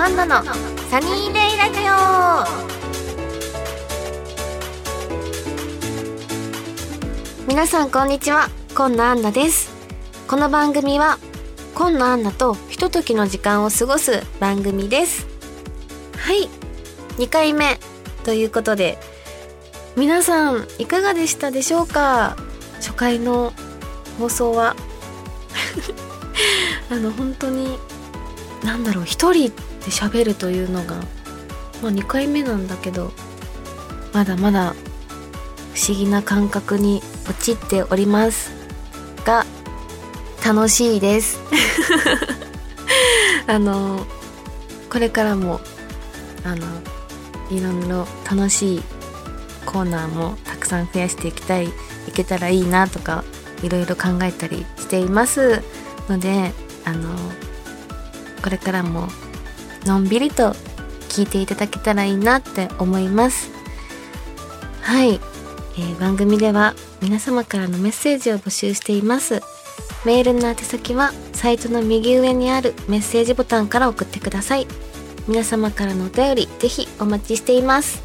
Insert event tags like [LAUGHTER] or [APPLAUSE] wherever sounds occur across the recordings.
アンナのサニーデイラジオ。皆さんこんにちは。今野アンナです。この番組は今野アンナとひとときの時間を過ごす番組です。はい。2回目。ということで皆さんいかがでしたでしょうか？初回の放送は。[LAUGHS] あの本当になんだろう。一人で喋るというのが、まあ、2回目なんだけどまだまだ不思議な感覚に陥っておりますが楽しいです。[LAUGHS] あのこれからもあのいろいろ楽しいコーナーもたくさん増やしていきたいいけたらいいなとかいろいろ考えたりしていますのであのこれからものんびりと聞いていただけたらいいなって思います。はい、えー、番組では皆様からのメッセージを募集しています。メールの宛先はサイトの右上にあるメッセージボタンから送ってください。皆様からのお便りぜひお待ちしています。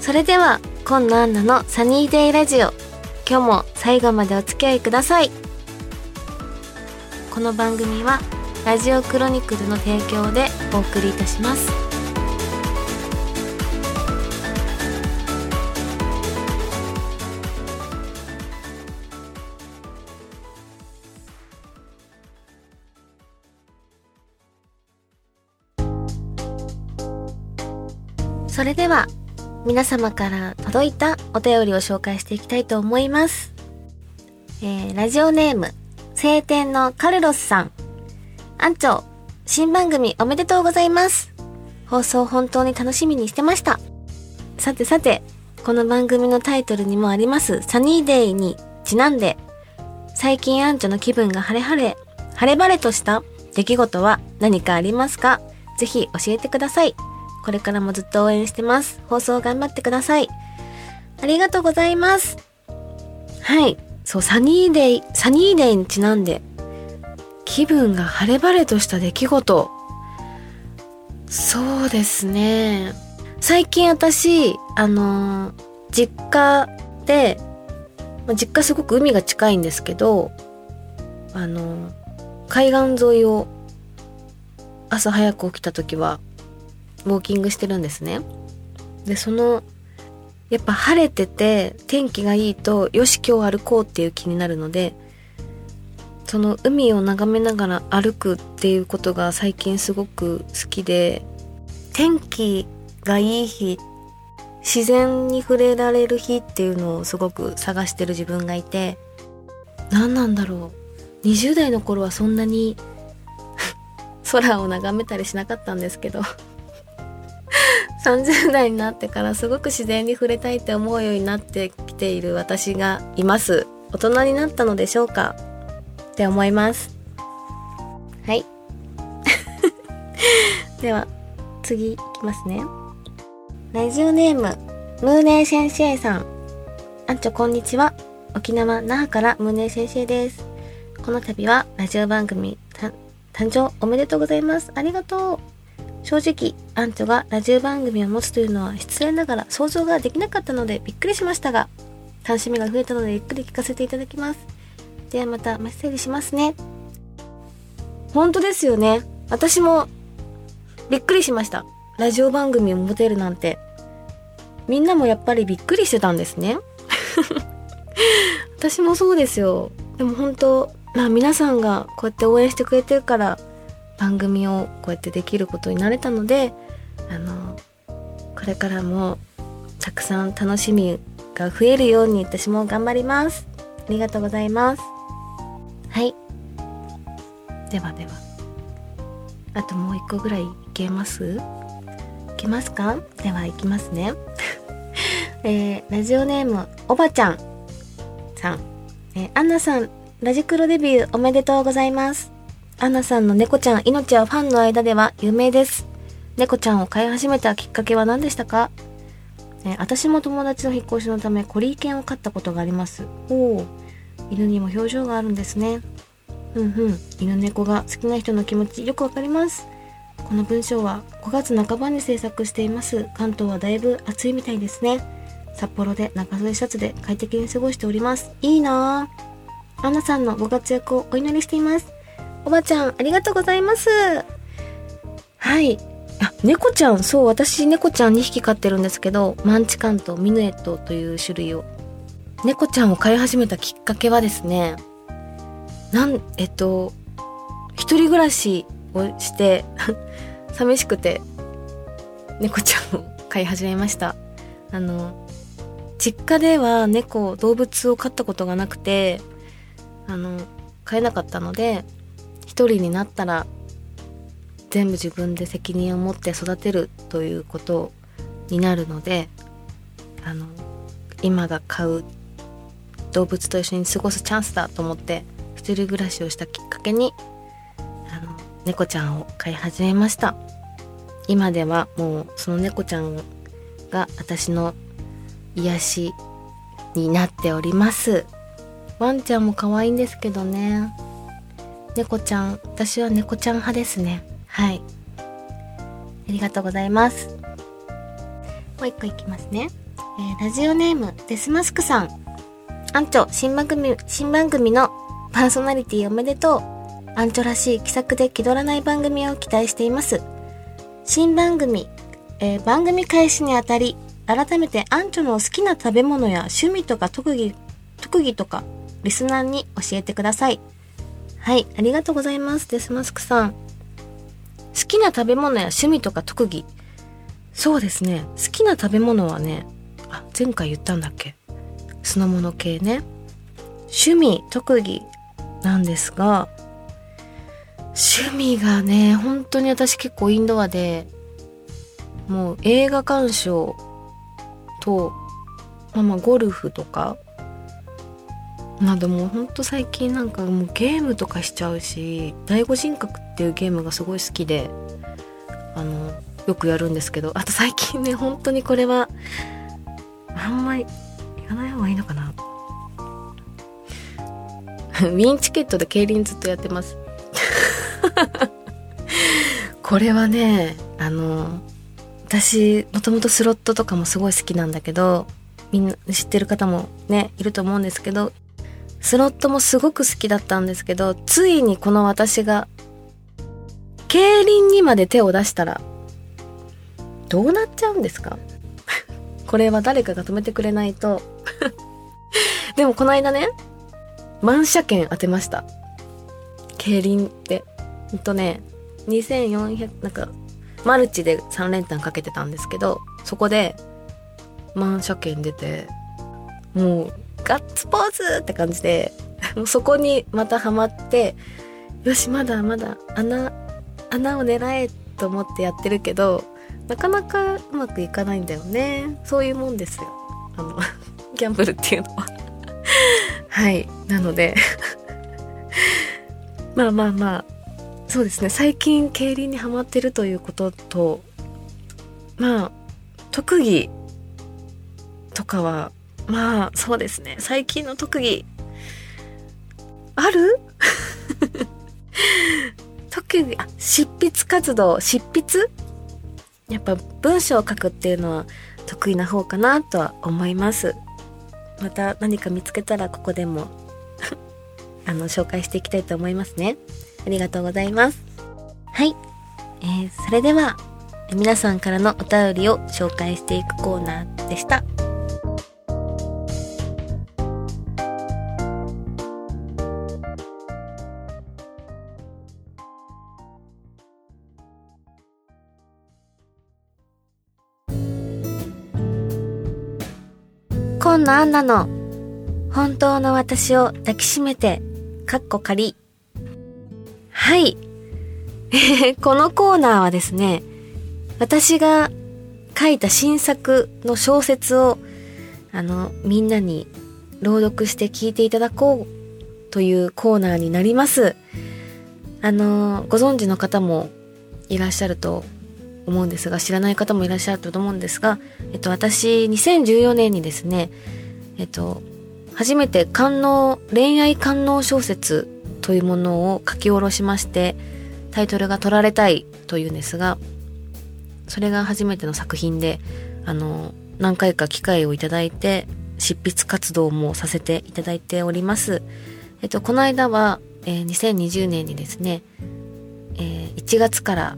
それでは今野アンナのサニーデイラジオ。今日も最後までお付き合いください。この番組はラジオクロニクルの提供でお送りいたしますそれでは皆様から届いたお便りを紹介していきたいと思います。えー、ラジオネーム、晴天のカルロスさん。ア長、新番組おめでとうございます。放送本当に楽しみにしてました。さてさて、この番組のタイトルにもありますサニーデイにちなんで、最近アンチョの気分が晴れ晴れ、晴れ晴れとした出来事は何かありますか？ぜひ教えてください。これからもずっと応援してます。放送頑張ってください。ありがとうございます。はい。そう、サニーデイ、サニーデイにちなんで、気分が晴れ晴れとした出来事。そうですね。最近私、あのー、実家で、ま実家すごく海が近いんですけど、あのー、海岸沿いを朝早く起きた時は、ウォーキングしてるんですね。で、その、やっぱ晴れてて天気がいいと、よし今日歩こうっていう気になるので、その海を眺めながら歩くっていうことが最近すごく好きで天気がいい日自然に触れられる日っていうのをすごく探してる自分がいて何なんだろう。20代の頃はそんなに空を眺めたりしなかったんですけど30代になってからすごく自然に触れたいって思うようになってきている私がいます。大人になったのでしょうか。って思います。はい。[LAUGHS] では、次いきますね。ラジオネーム、ムーネー先生さん。あんちょこんにちは。沖縄那覇からムーネー先生です。この度はラジオ番組、誕生おめでとうございます。ありがとう。正直、アンチョがラジオ番組を持つというのは失礼ながら想像ができなかったのでびっくりしましたが、楽しみが増えたのでゆっくり聞かせていただきます。ではまたメッセージしますね。本当ですよね。私もびっくりしました。ラジオ番組を持てるなんて。みんなもやっぱりびっくりしてたんですね。[LAUGHS] 私もそうですよ。でも本当、まあ皆さんがこうやって応援してくれてるから番組をこうやってできることになれたので、あの、これからもたくさん楽しみが増えるように私も頑張ります。ありがとうございます。ではでは。あともう一個ぐらいいけます？いけますか？ではいきますね。[LAUGHS] えー、ラジオネームおばちゃんさん、えー、アンナさんラジクロデビューおめでとうございます。アンナさんの猫ちゃん命はファンの間では有名です。猫ちゃんを飼い始めたきっかけは何でしたか？えー、私も友達の引っ越しのためコリー犬を飼ったことがあります。おお、犬にも表情があるんですね。うんうん。犬猫が好きな人の気持ちよくわかります。この文章は5月半ばに制作しています。関東はだいぶ暑いみたいですね。札幌で長袖シャツで快適に過ごしております。いいなぁ。アンナさんのご活躍をお祈りしています。おばちゃんありがとうございます。はい。あ猫ちゃんそう私猫ちゃん2匹飼ってるんですけどマンチカンとミヌエットという種類を。猫ちゃんを飼い始めたきっかけはですねなんえっと一人暮らしをして [LAUGHS] 寂しくて猫ちゃんを飼い始めました。あの実家では猫動物を飼ったことがなくてあの飼えなかったので一人になったら全部自分で責任を持って育てるということになるのであの今が飼う動物と一緒に過ごすチャンスだと思って人暮らしをしたきっかけにあの猫ちゃんを飼い始めました。今ではもうその猫ちゃんが私の癒しになっております。ワンちゃんも可愛いんですけどね。猫ちゃん私は猫ちゃん派ですね。はい。ありがとうございます。もう一個いきますね、えー、ラジオネームデスマスクさん。アンチョ新番組新番組のパーソナリティおめでとうアンチョらしい気さくで気取らない番組を期待しています新番組、えー、番組開始にあたり改めてアンチョの好きな食べ物や趣味とか特技特技とかリスナーに教えてくださいはい、ありがとうございます。デスマスクさん。好きな食べ物や趣味とか特技。そうですね。好きな食べ物はね、あ、前回言ったんだっけ酢の物系ね。趣味、特技なんですが、趣味がね、本当に私結構インドアで、もう映画鑑賞と、まあまあゴルフとか、などもほんと最近なんかもうゲームとかしちゃうし第五人格っていうゲームがすごい好きであのよくやるんですけどあと最近ね本当にこれはあんまり言わない方がいいのかな。[LAUGHS] ウィンチケットで競輪ずっとやってます。[LAUGHS] これはねあの私もともとスロットとかもすごい好きなんだけどみんな知ってる方もねいると思うんですけどスロットもすごく好きだったんですけど、ついにこの私が、競輪にまで手を出したら、どうなっちゃうんですか？[LAUGHS] これは誰かが止めてくれないと。でもこの間ね、満車券当てました。競輪って。ほんとね、2400、なんか、マルチで3連単かけてたんですけど、そこで、満車券出て、もう、ガッツポーズって感じで、もう [LAUGHS] そこにまたハマって、よし、まだまだ穴、穴を狙えと思ってやってるけど、なかなかうまくいかないんだよね。そういうもんですよ。あの、[LAUGHS] ギャンブルっていうのははい。なので。[LAUGHS] まあまあまあ、そうですね。最近競輪にハマってるということと、まあ、特技とかはまあそうですね。最近の特技ある？[LAUGHS] 特技あ執筆活動。執筆？やっぱ文章を書くっていうのは得意な方かなとは思います。また何か見つけたらここでも [LAUGHS] あの紹介していきたいと思いますね。ありがとうございます。はい、えー、それでは皆さんからのお便りを紹介していくコーナーでした。今野アンナの本当の私を抱きしめて、かっこ仮。はい。[LAUGHS] このコーナーはですね、私が書いた新作の小説を、あの、みんなに朗読して聞いていただこうというコーナーになります。あの、ご存知の方もいらっしゃると思うんですが知らない方もいらっしゃると思うんですが、えっと、私2014年にですね、えっと、初めて官能恋愛官能小説というものを書き下ろしましてタイトルが「取られたい」というんですがそれが初めての作品であの何回か機会をいただいて執筆活動もさせていただいております。えっと、この間は、えー、2020年にですね、えー、1月から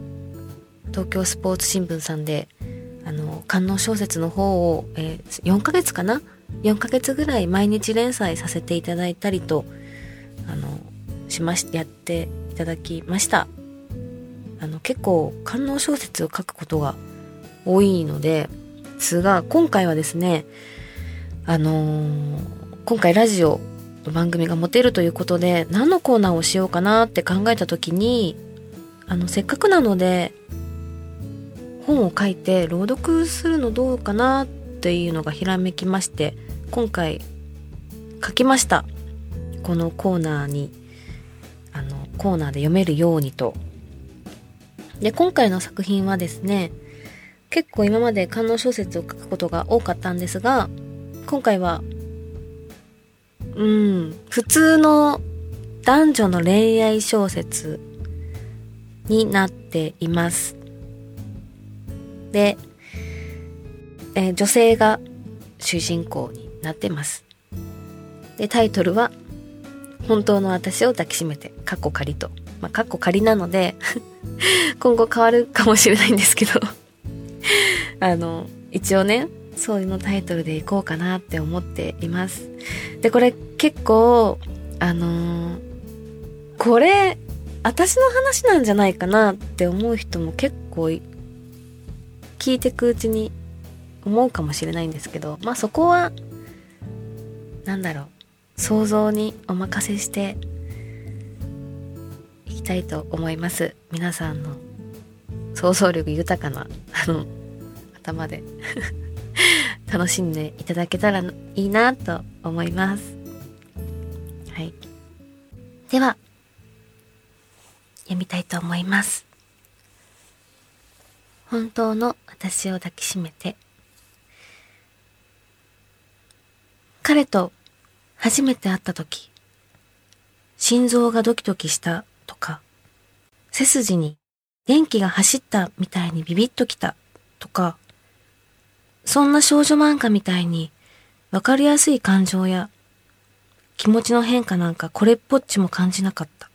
東京スポーツ新聞さんであの観音小説の方を、えー、4ヶ月かな？4ヶ月ぐらい毎日連載させていただいたりとあのしましやっていただきました。あの結構観音小説を書くことが多いのですが今回はですねあのー、今回ラジオの番組が持てるということで何のコーナーをしようかなって考えた時にあのせっかくなので本を書いて朗読するのどうかなっていうのがひらめきまして今回書きましたこのコーナーにあのコーナーで読めるようにとで今回の作品はですね結構今まで観音小説を書くことが多かったんですが今回は、うん、普通の男女の恋愛小説になっています。で、えー、女性が主人公になってます。で、タイトルは、本当の私を抱きしめて、カッコ仮と。まあ、カッコ仮なので [LAUGHS] 今後変わるかもしれないんですけど [LAUGHS] あの、一応ね、そういうのタイトルでいこうかなって思っています。で、これ結構、あのー、これ、私の話なんじゃないかなって思う人も結構聞いてくうちに思うかもしれないんですけど、まあそこは、なんだろう、想像にお任せしていきたいと思います。皆さんの想像力豊かな、あの、頭で [LAUGHS] 楽しんでいただけたらいいなと思います。はい。では、読みたいと思います。本当の私を抱きしめて。彼と初めて会った時、心臓がドキドキしたとか、背筋に電気が走ったみたいにビビッときたとか、そんな少女漫画みたいにわかりやすい感情や気持ちの変化なんかこれっぽっちも感じなかった。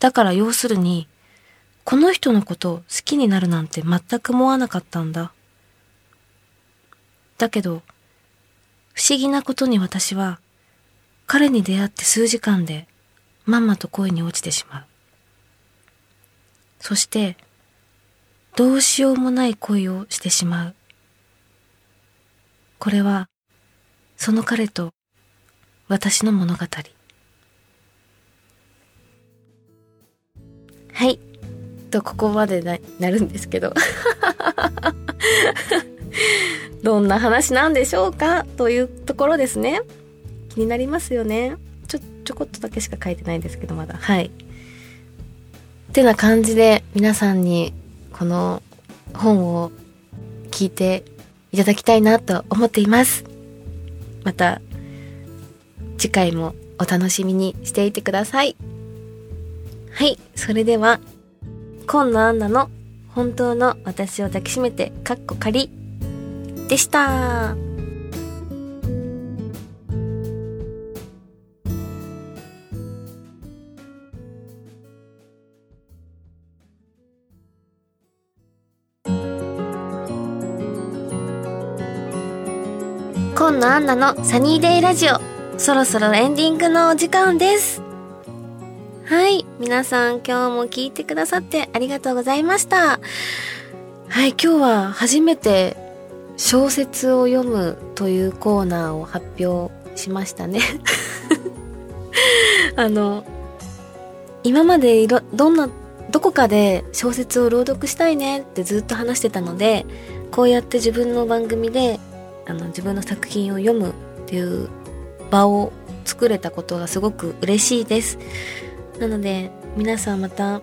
だから要するに、この人のこと好きになるなんて全く思わなかったんだ。だけど、不思議なことに私は、彼に出会って数時間で、まんまと恋に落ちてしまう。そして、どうしようもない恋をしてしまう。これは、その彼と私の物語。はい。と、ここまでな、なるんですけど。[LAUGHS] どんな話なんでしょうかというところですね。気になりますよね。ちょ、ちょこっとだけしか書いてないんですけど、まだ。はい。ってな感じで、皆さんにこの本を聞いていただきたいなと思っています。また次回もお楽しみにしていてください。はい、それでは、今野アンナの本当の私を抱きしめて、かっこ仮でした。今野アンナのサニーデイラジオ、そろそろエンディングのお時間です。はい。皆さん今日も聞いてくださってありがとうございました。はい。今日は初めて小説を読むというコーナーを発表しましたね。[LAUGHS] あの、今までいろ、どんな、どこかで小説を朗読したいねってずっと話してたので、こうやって自分の番組であの自分の作品を読むっていう場を作れたことがすごく嬉しいですなので皆さんまた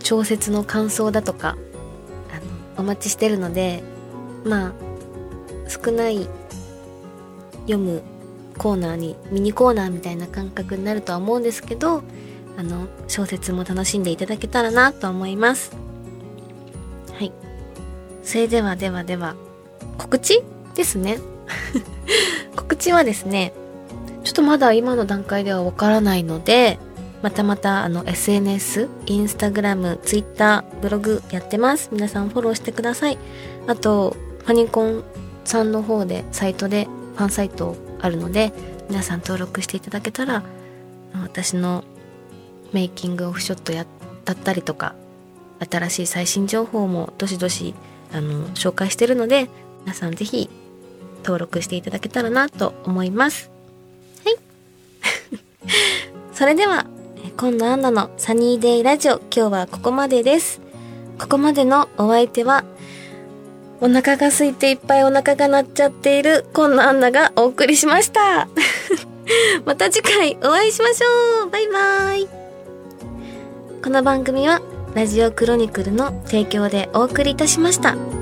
小説の感想だとかあのお待ちしてるのでまあ少ない読むコーナーにミニコーナーみたいな感覚になるとは思うんですけどあの小説も楽しんでいただけたらなと思います。はい。それではではでは告知ですね。[LAUGHS] 告知はですねちょっとまだ今の段階ではわからないのでまたまたあの SNS、インスタグラム、ツイッター、ブログやってます。皆さんフォローしてください。あと、ファニコンさんの方で、サイトで、ファンサイトあるので、皆さん登録していただけたら、私のメイキングオフショットやだったりとか、新しい最新情報もどしどし、あの、紹介してるので、皆さんぜひ登録していただけたらなと思います。はい。[LAUGHS] それでは、今野アンナのサニーデイラジオ、今日はここまでです。ここまでのお相手は、お腹が空いていっぱいお腹が鳴っちゃっている今野アンナがお送りしました。[LAUGHS] また次回お会いしましょうバイバイこの番組はラジオクロニクルの提供でお送りいたしました。